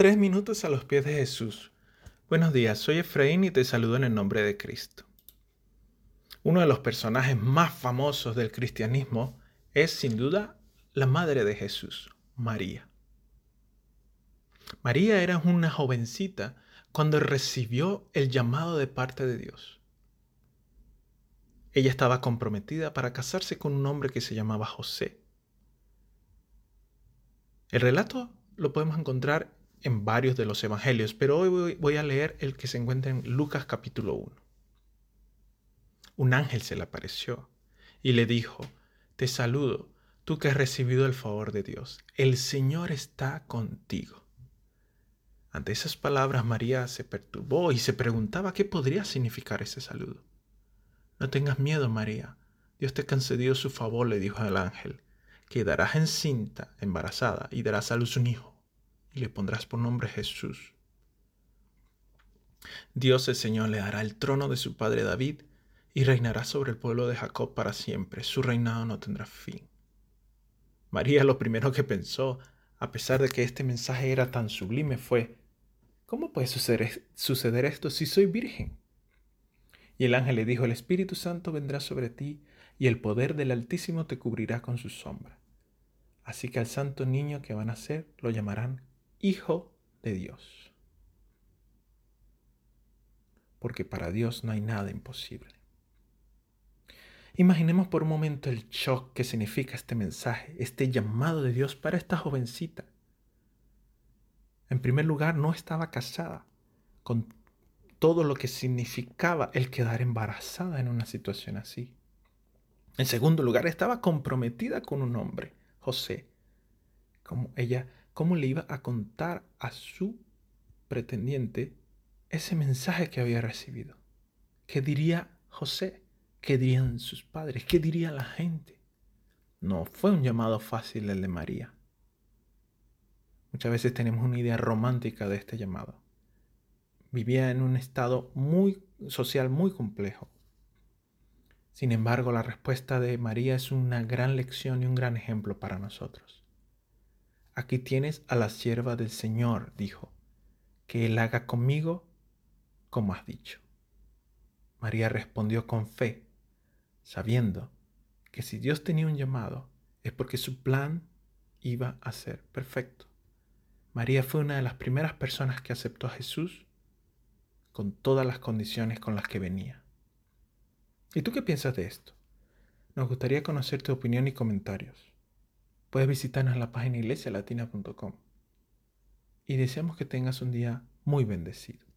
Tres minutos a los pies de Jesús. Buenos días, soy Efraín y te saludo en el nombre de Cristo. Uno de los personajes más famosos del cristianismo es sin duda la madre de Jesús, María. María era una jovencita cuando recibió el llamado de parte de Dios. Ella estaba comprometida para casarse con un hombre que se llamaba José. El relato lo podemos encontrar en varios de los evangelios, pero hoy voy a leer el que se encuentra en Lucas capítulo 1. Un ángel se le apareció y le dijo, Te saludo, tú que has recibido el favor de Dios, el Señor está contigo. Ante esas palabras María se perturbó y se preguntaba qué podría significar ese saludo. No tengas miedo, María, Dios te ha concedido su favor, le dijo el ángel, quedarás encinta, embarazada, y darás a luz un hijo y le pondrás por nombre Jesús. Dios el Señor le dará el trono de su padre David y reinará sobre el pueblo de Jacob para siempre. Su reinado no tendrá fin. María lo primero que pensó, a pesar de que este mensaje era tan sublime, fue, ¿cómo puede suceder, suceder esto si soy virgen? Y el ángel le dijo, el Espíritu Santo vendrá sobre ti y el poder del Altísimo te cubrirá con su sombra. Así que al santo niño que van a ser lo llamarán Hijo de Dios. Porque para Dios no hay nada imposible. Imaginemos por un momento el shock que significa este mensaje, este llamado de Dios para esta jovencita. En primer lugar, no estaba casada con todo lo que significaba el quedar embarazada en una situación así. En segundo lugar, estaba comprometida con un hombre, José, como ella cómo le iba a contar a su pretendiente ese mensaje que había recibido. ¿Qué diría José? ¿Qué dirían sus padres? ¿Qué diría la gente? No fue un llamado fácil el de María. Muchas veces tenemos una idea romántica de este llamado. Vivía en un estado muy social muy complejo. Sin embargo, la respuesta de María es una gran lección y un gran ejemplo para nosotros. Aquí tienes a la sierva del Señor, dijo, que Él haga conmigo como has dicho. María respondió con fe, sabiendo que si Dios tenía un llamado es porque su plan iba a ser perfecto. María fue una de las primeras personas que aceptó a Jesús con todas las condiciones con las que venía. ¿Y tú qué piensas de esto? Nos gustaría conocer tu opinión y comentarios. Puedes visitarnos en la página iglesialatina.com. Y deseamos que tengas un día muy bendecido.